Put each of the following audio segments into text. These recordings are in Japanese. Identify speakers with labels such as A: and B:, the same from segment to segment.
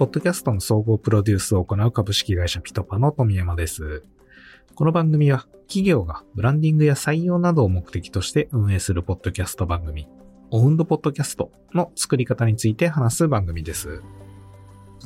A: ポッドキャストの総合プロデュースを行う株式会社ピトパの富山です。この番組は企業がブランディングや採用などを目的として運営するポッドキャスト番組、オウンドポッドキャストの作り方について話す番組です。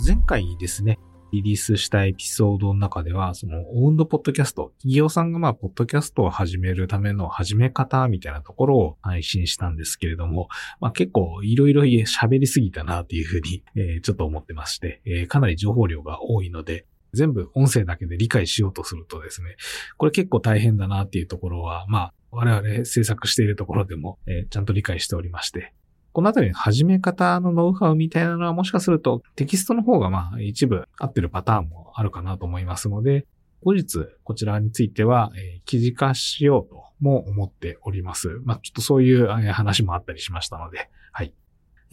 A: 前回ですね、リリースしたエピソードの中では、そのオウンドポッドキャスト、企業さんがまあ、ポッドキャストを始めるための始め方みたいなところを配信したんですけれども、まあ結構いろいろ喋りすぎたなっていうふうに、えー、ちょっと思ってまして、えー、かなり情報量が多いので、全部音声だけで理解しようとするとですね、これ結構大変だなっていうところは、まあ、我々制作しているところでも、えー、ちゃんと理解しておりまして、このあたりの始め方のノウハウみたいなのはもしかするとテキストの方がまあ一部合ってるパターンもあるかなと思いますので、後日こちらについては、え、記事化しようとも思っております。まあちょっとそういう話もあったりしましたので、はい。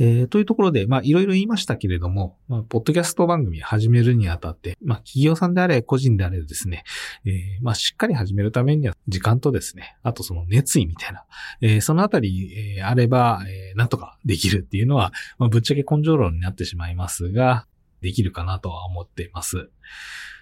A: えー、というところで、まあ、いろいろ言いましたけれども、まあ、ポッドキャスト番組始めるにあたって、まあ、企業さんであれ、個人であれですね、えー、まあ、しっかり始めるためには、時間とですね、あとその熱意みたいな、えー、そのあたり、えー、あれば、えー、なんとかできるっていうのは、まあ、ぶっちゃけ根性論になってしまいますが、できるかなとは思っています。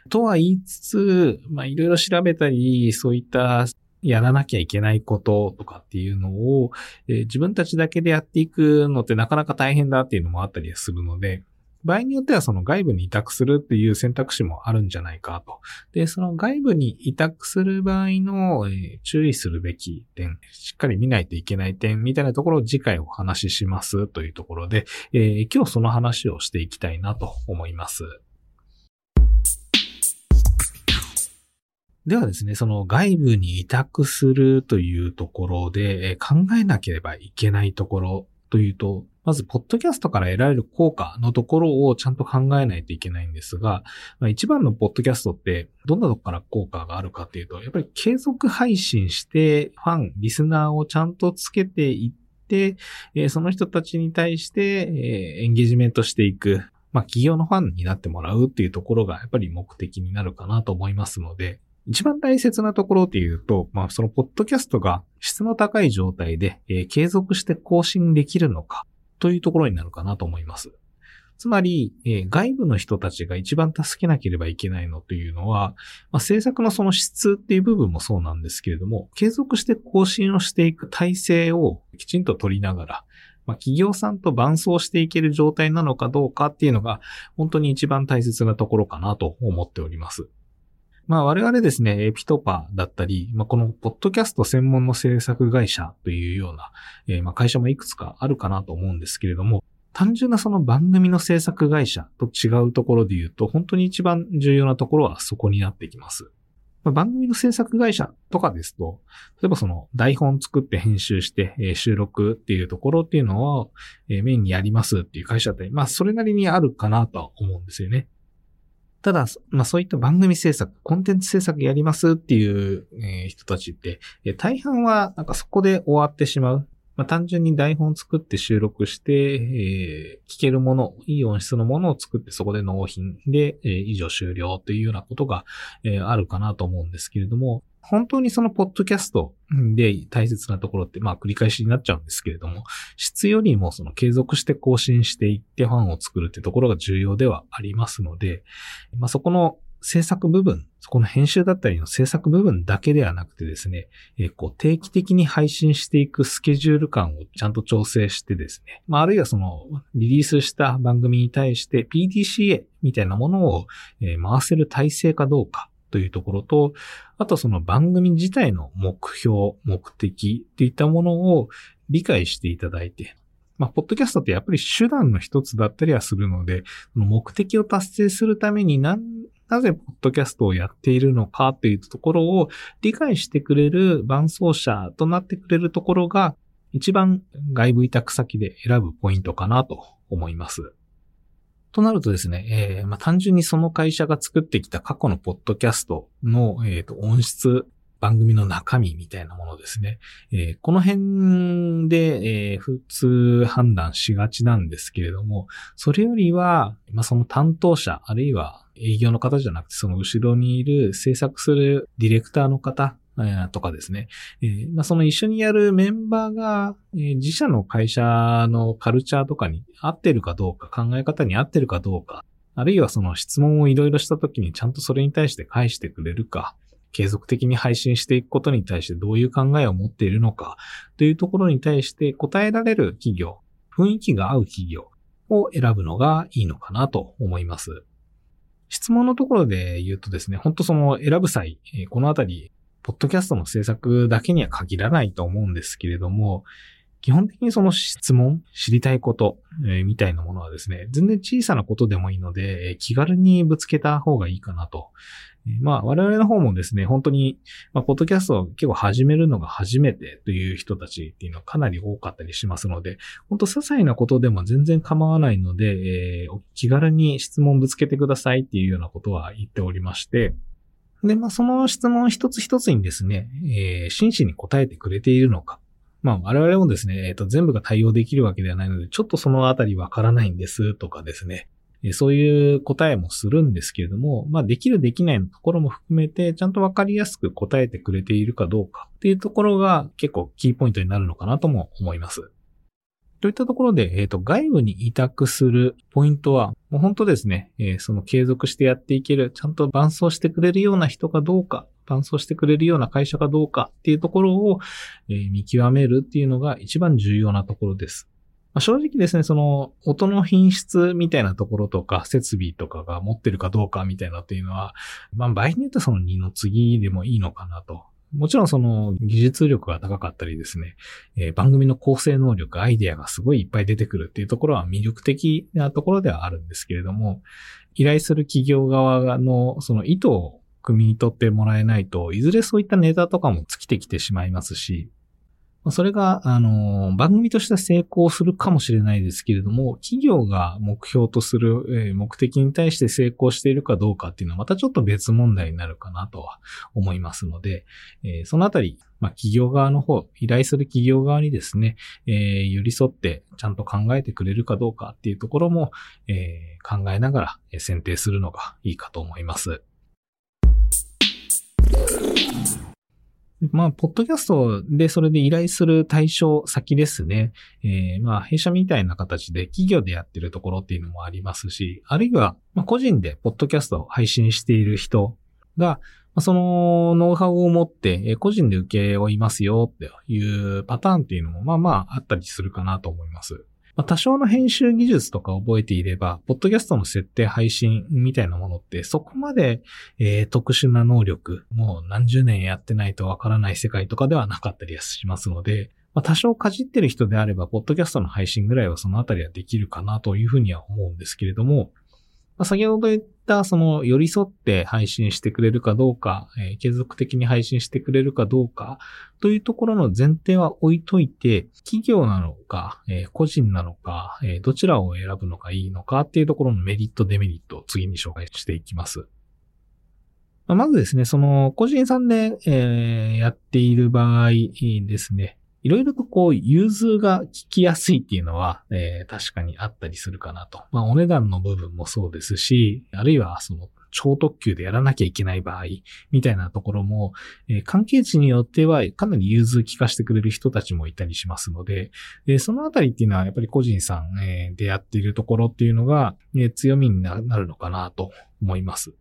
A: とは言いつつ、まあ、いろいろ調べたり、そういったやらなきゃいけないこととかっていうのを、えー、自分たちだけでやっていくのってなかなか大変だっていうのもあったりするので、場合によってはその外部に委託するっていう選択肢もあるんじゃないかと。で、その外部に委託する場合の、えー、注意するべき点、しっかり見ないといけない点みたいなところを次回お話ししますというところで、えー、今日その話をしていきたいなと思います。ではですね、その外部に委託するというところで考えなければいけないところというと、まず、ポッドキャストから得られる効果のところをちゃんと考えないといけないんですが、一番のポッドキャストってどんなとこから効果があるかっていうと、やっぱり継続配信してファン、リスナーをちゃんとつけていって、その人たちに対して、エンゲージメントしていく。まあ、企業のファンになってもらうっていうところがやっぱり目的になるかなと思いますので、一番大切なところっていうと、まあそのポッドキャストが質の高い状態で、えー、継続して更新できるのかというところになるかなと思います。つまり、えー、外部の人たちが一番助けなければいけないのというのは、まあ、制作のその質っていう部分もそうなんですけれども、継続して更新をしていく体制をきちんと取りながら、まあ、企業さんと伴走していける状態なのかどうかっていうのが、本当に一番大切なところかなと思っております。まあ我々ですね、エピトパーだったり、まあこのポッドキャスト専門の制作会社というような、えー、まあ会社もいくつかあるかなと思うんですけれども、単純なその番組の制作会社と違うところで言うと、本当に一番重要なところはそこになってきます。まあ、番組の制作会社とかですと、例えばその台本作って編集して、えー、収録っていうところっていうのを、えー、メインにやりますっていう会社って、まあそれなりにあるかなとは思うんですよね。ただ、まあそういった番組制作、コンテンツ制作やりますっていう、えー、人たちって、えー、大半はなんかそこで終わってしまう。まあ単純に台本作って収録して、えー、聞けるもの、いい音質のものを作ってそこで納品で、えー、以上終了というようなことが、えー、あるかなと思うんですけれども、本当にそのポッドキャストで大切なところって、まあ繰り返しになっちゃうんですけれども、質よりもその継続して更新していってファンを作るってところが重要ではありますので、まあそこの制作部分、そこの編集だったりの制作部分だけではなくてですね、えー、こう定期的に配信していくスケジュール感をちゃんと調整してですね、まあ、あるいはそのリリースした番組に対して PDCA みたいなものを、えー、回せる体制かどうかというところと、あとその番組自体の目標、目的っていったものを理解していただいて、まあ、ポッドキャストってやっぱり手段の一つだったりはするので、目的を達成するためにな、なぜポッドキャストをやっているのかっていうところを理解してくれる伴走者となってくれるところが、一番外部委託先で選ぶポイントかなと思います。となるとですね、えー、まあ、単純にその会社が作ってきた過去のポッドキャストの、えーと、音質、番組の中身みたいなものですね。えー、この辺で、えー、普通判断しがちなんですけれども、それよりは、まあ、その担当者、あるいは営業の方じゃなくて、その後ろにいる制作するディレクターの方とかですね。えー、まあ、その一緒にやるメンバーが、えー、自社の会社のカルチャーとかに合ってるかどうか、考え方に合ってるかどうか、あるいはその質問をいろいろした時にちゃんとそれに対して返してくれるか、継続的に配信していくことに対してどういう考えを持っているのかというところに対して答えられる企業、雰囲気が合う企業を選ぶのがいいのかなと思います。質問のところで言うとですね、本当その選ぶ際、このあたり、ポッドキャストの制作だけには限らないと思うんですけれども、基本的にその質問、知りたいこと、えー、みたいなものはですね、全然小さなことでもいいので、えー、気軽にぶつけた方がいいかなと。えー、まあ、我々の方もですね、本当に、まあ、ポッドキャストを結構始めるのが初めてという人たちっていうのはかなり多かったりしますので、本当些細なことでも全然構わないので、えー、気軽に質問ぶつけてくださいっていうようなことは言っておりまして、で、まあ、その質問一つ一つにですね、えー、真摯に答えてくれているのか、まあ、我々もですね、えっ、ー、と、全部が対応できるわけではないので、ちょっとそのあたりわからないんですとかですね、そういう答えもするんですけれども、まあ、できるできないのところも含めて、ちゃんとわかりやすく答えてくれているかどうかっていうところが結構キーポイントになるのかなとも思います。といったところで、えっ、ー、と、外部に委託するポイントは、もう本当ですね、えー、その継続してやっていける、ちゃんと伴走してくれるような人かどうか伴走してくれるような会社かどうかっていうところを、えー、見極めるっていうのが一番重要なところです。まあ、正直ですね、その音の品質みたいなところとか、設備とかが持ってるかどうかみたいなっていうのは、まあ場合によってはその2の次でもいいのかなと。もちろんその技術力が高かったりですね、えー、番組の構成能力、アイデアがすごいいっぱい出てくるっていうところは魅力的なところではあるんですけれども、依頼する企業側のその意図を組み取ってもらえないと、いずれそういったネタとかも尽きてきてしまいますし、それが、あの、番組としては成功するかもしれないですけれども、企業が目標とする、目的に対して成功しているかどうかっていうのはまたちょっと別問題になるかなとは思いますので、そのあたり、まあ、企業側の方、依頼する企業側にですね、えー、寄り添ってちゃんと考えてくれるかどうかっていうところも、えー、考えながら選定するのがいいかと思います。まあ、ポッドキャストでそれで依頼する対象先ですね。えー、まあ、弊社みたいな形で企業でやってるところっていうのもありますし、あるいは、まあ、個人でポッドキャストを配信している人が、そのノウハウを持って個人で受け負いますよっていうパターンっていうのもまあまああったりするかなと思います。まあ、多少の編集技術とか覚えていれば、ポッドキャストの設定配信みたいなものってそこまで、えー、特殊な能力、もう何十年やってないとわからない世界とかではなかったりしますので、まあ、多少かじってる人であれば、ポッドキャストの配信ぐらいはそのあたりはできるかなというふうには思うんですけれども、まあ、先ほど言ったその寄り添って配信してくれるかどうか、えー、継続的に配信してくれるかどうかというところの前提は置いといて、企業なのか、えー、個人なのか、えー、どちらを選ぶのがいいのかっていうところのメリット、デメリットを次に紹介していきます。まずですね、その個人さんで、えー、やっている場合ですね、いろいろとこう、融通が聞きやすいっていうのは、えー、確かにあったりするかなと。まあ、お値段の部分もそうですし、あるいはその、超特急でやらなきゃいけない場合、みたいなところも、えー、関係値によってはかなり融通聞かせてくれる人たちもいたりしますので、えー、そのあたりっていうのはやっぱり個人さん、えー、でやっているところっていうのが、えー、強みになるのかなと思います。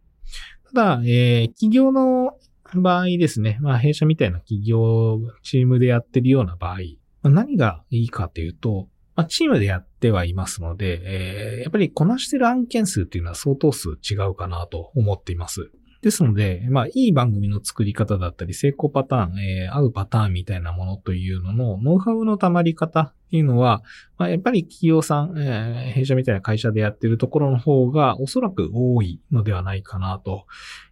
A: ただ、えー、企業の場合ですね、まあ弊社みたいな企業、チームでやってるような場合、まあ、何がいいかというと、まあ、チームでやってはいますので、えー、やっぱりこなしてる案件数っていうのは相当数違うかなと思っています。ですので、まあ、いい番組の作り方だったり、成功パターン、えー、合うパターンみたいなものというのの、ノウハウの溜まり方っていうのは、まあ、やっぱり企業さん、えー、弊社みたいな会社でやってるところの方がおそらく多いのではないかなと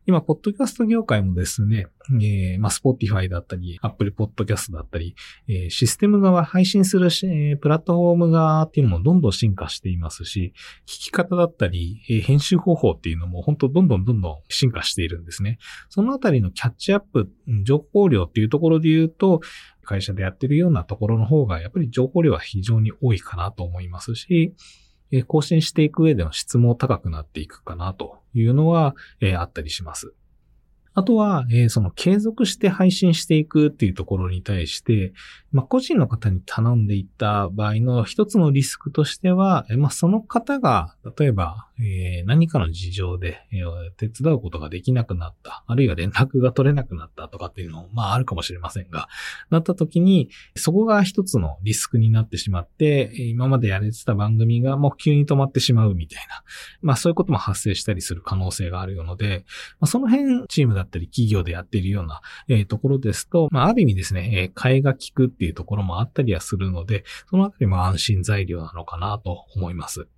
A: 今、ポッドキャスト業界もですね、えー、まあ、Spotify だったり、Apple Podcast だったり、えー、システム側、配信するし、えー、プラットフォーム側っていうのもどんどん進化していますし、聞き方だったり、えー、編集方法っていうのも本当どんどんどんどん進化しているんですね。そのあたりのキャッチアップ、情報量っていうところで言うと、会社でやってるようなところの方が、やっぱり情報量は非常に多いかなと思いますし、更新していく上での質も高くなっていくかなというのは、えあったりします。あとは、えその継続して配信していくっていうところに対して、まあ、個人の方に頼んでいった場合の一つのリスクとしては、まあ、その方が、例えば、えー、何かの事情で、えー、手伝うことができなくなった、あるいは連絡が取れなくなったとかっていうのも、まあ、あるかもしれませんが、なった時に、そこが一つのリスクになってしまって、今までやれてた番組がもう急に止まってしまうみたいな、まあ、そういうことも発生したりする可能性があるので、まあ、その辺、チームだったり企業でやっているような、えー、ところですと、まあ、ある意味ですね、えー、替えが利くっていうところもあったりはするので、そのあたりも安心材料なのかなと思います。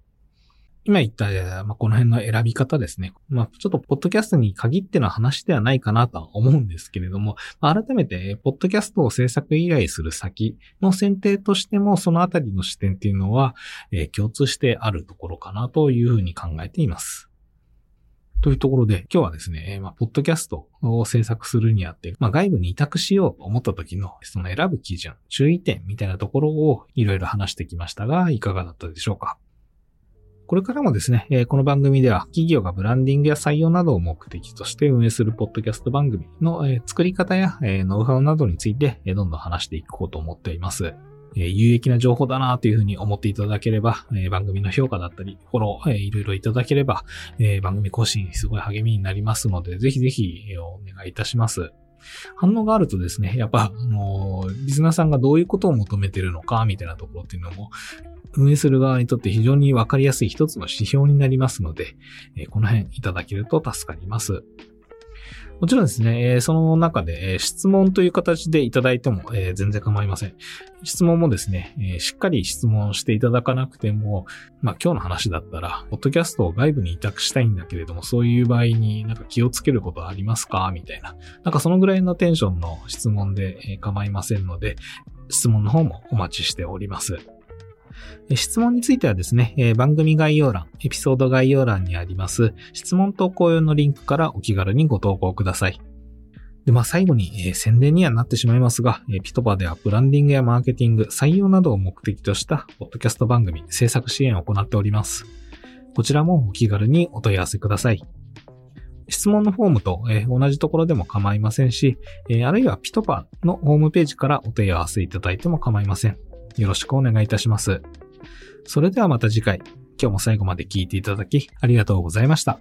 A: 今言った、まあ、この辺の選び方ですね。まあ、ちょっと、ポッドキャストに限っての話ではないかなとは思うんですけれども、まあ、改めて、ポッドキャストを制作依頼する先の選定としても、そのあたりの視点っていうのは、えー、共通してあるところかなというふうに考えています。というところで、今日はですね、まあ、ポッドキャストを制作するにあって、まあ、外部に委託しようと思った時の、その選ぶ基準、注意点みたいなところをいろいろ話してきましたが、いかがだったでしょうかこれからもですね、この番組では企業がブランディングや採用などを目的として運営するポッドキャスト番組の作り方やノウハウなどについてどんどん話していこうと思っています。え有益な情報だなというふうに思っていただければ、番組の評価だったり、フォロー、いろいろいただければ、番組更新すごい励みになりますので、ぜひぜひお願いいたします。反応があるとですね、やっぱ、あのリスナーさんがどういうことを求めてるのか、みたいなところっていうのも、運営する側にとって非常にわかりやすい一つの指標になりますので、この辺いただけると助かります。もちろんですね、その中で質問という形でいただいても全然構いません。質問もですね、しっかり質問していただかなくても、まあ今日の話だったら、ポッドキャストを外部に委託したいんだけれども、そういう場合になんか気をつけることはありますか？みたいな。なんかそのぐらいのテンションの質問で構いませんので、質問の方もお待ちしております。質問についてはですね、番組概要欄、エピソード概要欄にあります質問投稿用のリンクからお気軽にご投稿ください。で、まあ最後に、えー、宣伝にはなってしまいますが、えー、ピトパではブランディングやマーケティング、採用などを目的としたポッドキャスト番組制作支援を行っております。こちらもお気軽にお問い合わせください。質問のフォームと、えー、同じところでも構いませんし、えあるいはピトパのホームページからお問い合わせいただいても構いません。よろしくお願いいたします。それではまた次回、今日も最後まで聞いていただきありがとうございました。